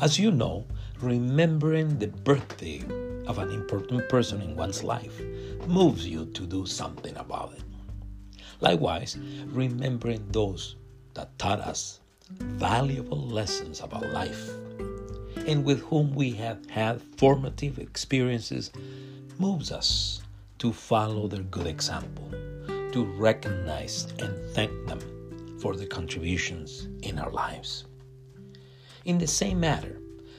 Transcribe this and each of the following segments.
As you know, remembering the birthday of an important person in one's life moves you to do something about it. Likewise, remembering those that taught us valuable lessons about life and with whom we have had formative experiences moves us to follow their good example, to recognize and thank them for their contributions in our lives. In the same manner,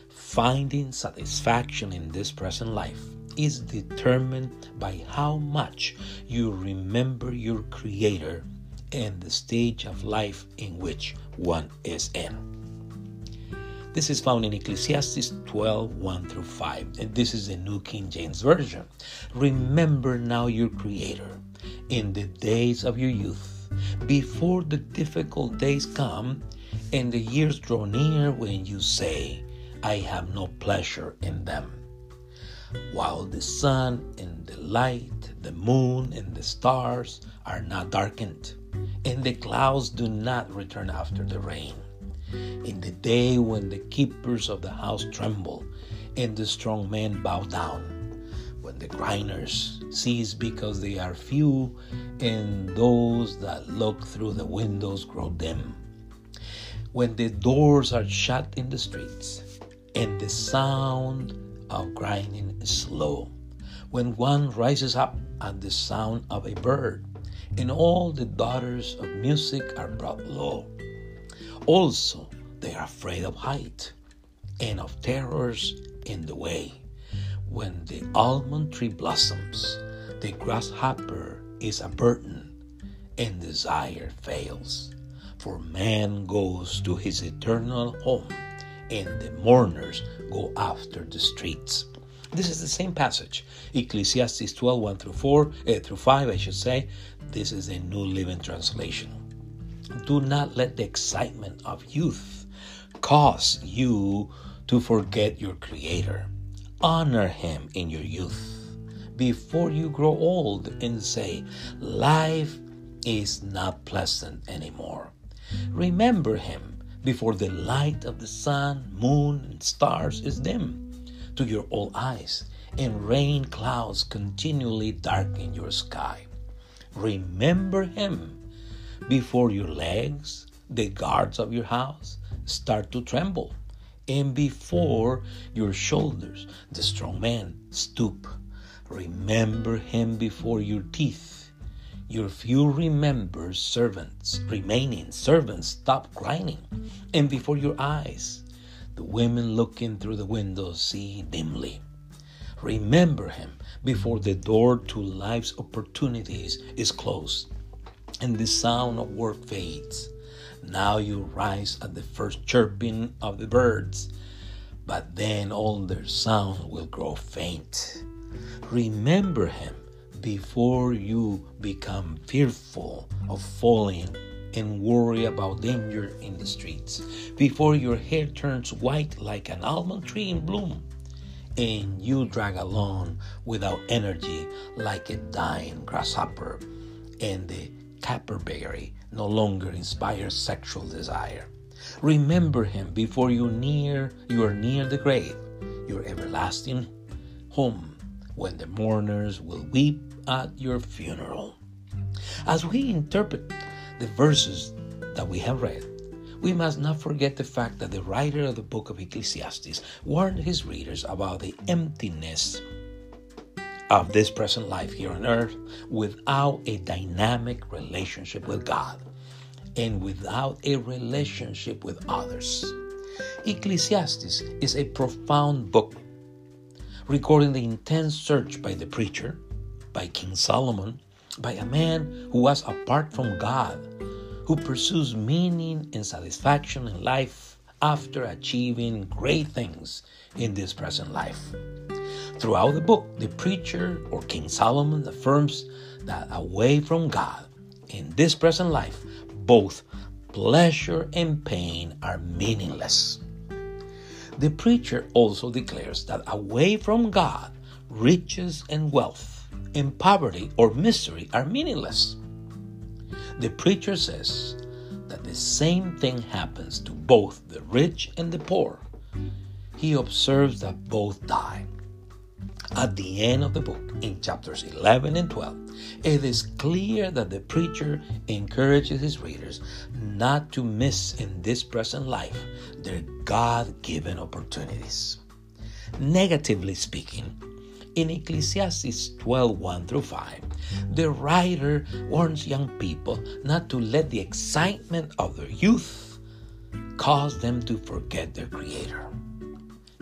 finding satisfaction in this present life is determined by how much you remember your Creator and the stage of life in which one is in. This is found in Ecclesiastes 12 1 through 5, and this is the New King James Version. Remember now your Creator in the days of your youth, before the difficult days come and the years draw near when you say, I have no pleasure in them. While the sun and the light, the moon and the stars are not darkened, and the clouds do not return after the rain. In the day when the keepers of the house tremble, and the strong men bow down, when the grinders cease because they are few, and those that look through the windows grow dim, when the doors are shut in the streets, and the sound of grinding is slow, when one rises up at the sound of a bird, and all the daughters of music are brought low. Also, they are afraid of height and of terrors in the way. When the almond tree blossoms, the grasshopper is a burden, and desire fails. For man goes to his eternal home and the mourners go after the streets. This is the same passage, Ecclesiastes 12 1 through 4 eh, through 5, I should say. This is a New Living Translation. Do not let the excitement of youth cause you to forget your Creator. Honor Him in your youth before you grow old and say, Life is not pleasant anymore. Remember Him before the light of the sun, moon, and stars is dim to your old eyes, and rain clouds continually darken your sky. Remember Him before your legs, the guards of your house, start to tremble, and before your shoulders, the strong man stoop. Remember Him before your teeth your few remember servants, remaining servants, stop grinding, and before your eyes, the women looking through the windows see dimly. Remember him before the door to life's opportunities is closed and the sound of work fades. Now you rise at the first chirping of the birds, but then all their sound will grow faint. Remember him before you become fearful of falling and worry about danger in the streets, before your hair turns white like an almond tree in bloom, and you drag along without energy like a dying grasshopper, and the caperberry no longer inspires sexual desire. Remember him before you near you are near the grave, your everlasting home, when the mourners will weep at your funeral. As we interpret the verses that we have read, we must not forget the fact that the writer of the book of Ecclesiastes warned his readers about the emptiness of this present life here on earth without a dynamic relationship with God and without a relationship with others. Ecclesiastes is a profound book recording the intense search by the preacher by King Solomon, by a man who was apart from God, who pursues meaning and satisfaction in life after achieving great things in this present life. Throughout the book, the preacher or King Solomon affirms that away from God in this present life, both pleasure and pain are meaningless. The preacher also declares that away from God, riches and wealth in poverty or misery are meaningless. The preacher says that the same thing happens to both the rich and the poor. he observes that both die. At the end of the book, in chapters 11 and 12, it is clear that the preacher encourages his readers not to miss in this present life their God given opportunities. Negatively speaking, in Ecclesiastes 12 1 through 5, the writer warns young people not to let the excitement of their youth cause them to forget their Creator.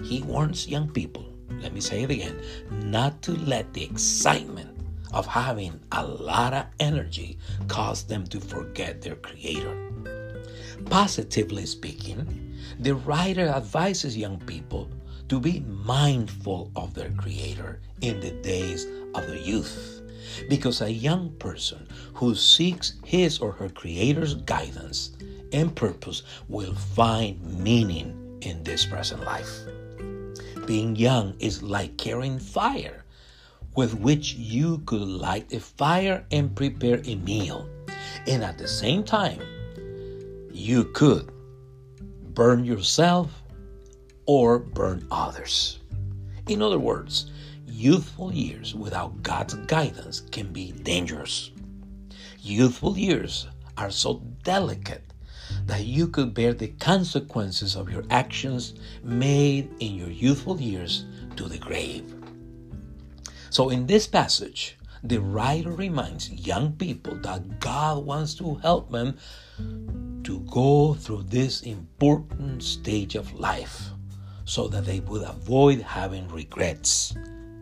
He warns young people let me say it again, not to let the excitement of having a lot of energy cause them to forget their creator. Positively speaking, the writer advises young people to be mindful of their creator in the days of their youth. Because a young person who seeks his or her creator's guidance and purpose will find meaning in this present life being young is like carrying fire with which you could light a fire and prepare a meal. And at the same time, you could burn yourself or burn others. In other words, youthful years without God's guidance can be dangerous. Youthful years are so delicate that you could bear the consequences of your actions made in your youthful years to the grave. So, in this passage, the writer reminds young people that God wants to help them to go through this important stage of life so that they would avoid having regrets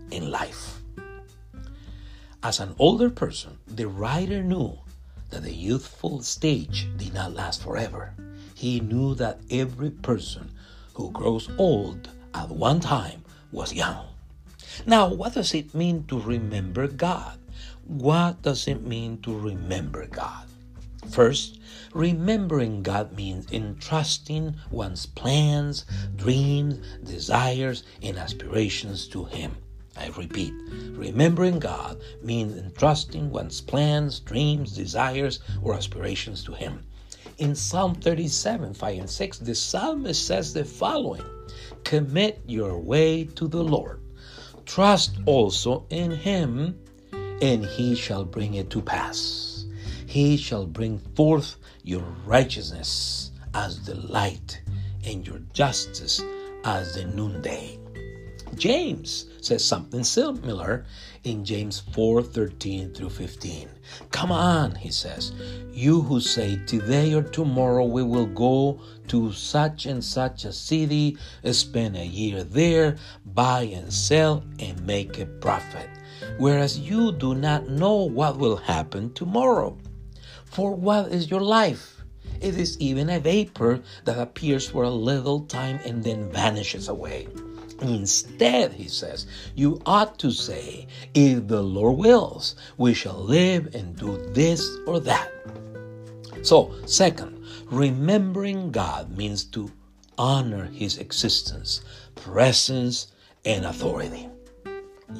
in life. As an older person, the writer knew that the youthful stage did not last forever. He knew that every person who grows old at one time was young. Now, what does it mean to remember God? What does it mean to remember God? First, remembering God means entrusting one's plans, dreams, desires, and aspirations to Him. I repeat, remembering God means entrusting one's plans, dreams, desires, or aspirations to Him. In Psalm 37, 5 and 6, the psalmist says the following Commit your way to the Lord. Trust also in Him, and He shall bring it to pass. He shall bring forth your righteousness as the light, and your justice as the noonday. James says something similar in James 4 13 through 15. Come on, he says, you who say, Today or tomorrow we will go to such and such a city, spend a year there, buy and sell, and make a profit. Whereas you do not know what will happen tomorrow. For what is your life? It is even a vapor that appears for a little time and then vanishes away. Instead, he says, you ought to say, if the Lord wills, we shall live and do this or that. So, second, remembering God means to honor his existence, presence, and authority.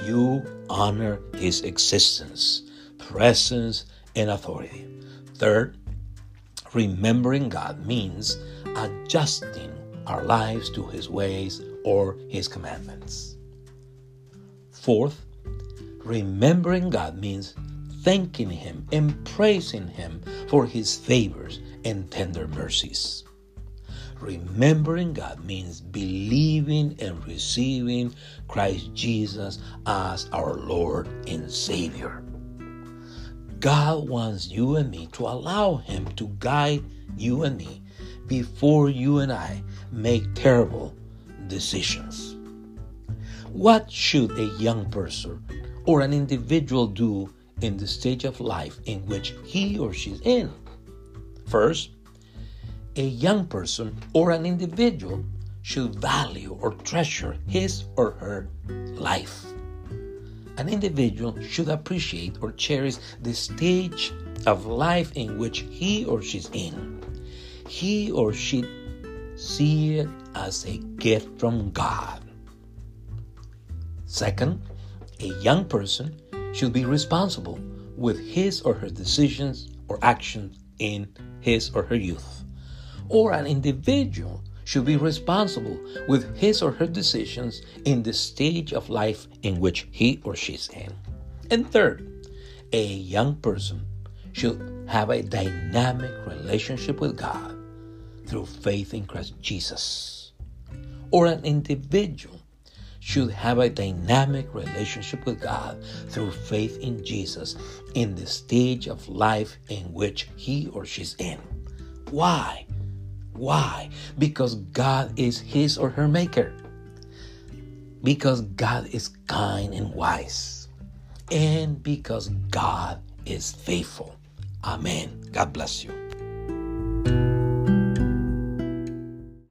You honor his existence, presence, and authority. Third, remembering God means adjusting our lives to his ways or his commandments. Fourth, remembering God means thanking him and praising him for his favors and tender mercies. Remembering God means believing and receiving Christ Jesus as our Lord and Savior. God wants you and me to allow Him to guide you and me before you and I make terrible decisions. What should a young person or an individual do in the stage of life in which he or she's in? First, a young person or an individual should value or treasure his or her life. An individual should appreciate or cherish the stage of life in which he or she's in. He or she see it as a gift from God. Second, a young person should be responsible with his or her decisions or actions in his or her youth. Or an individual should be responsible with his or her decisions in the stage of life in which he or she's in. And third, a young person should have a dynamic relationship with God through faith in Christ Jesus. Or an individual should have a dynamic relationship with God through faith in Jesus in the stage of life in which he or she's in. Why? Why? Because God is his or her maker. Because God is kind and wise. And because God is faithful. Amen. God bless you.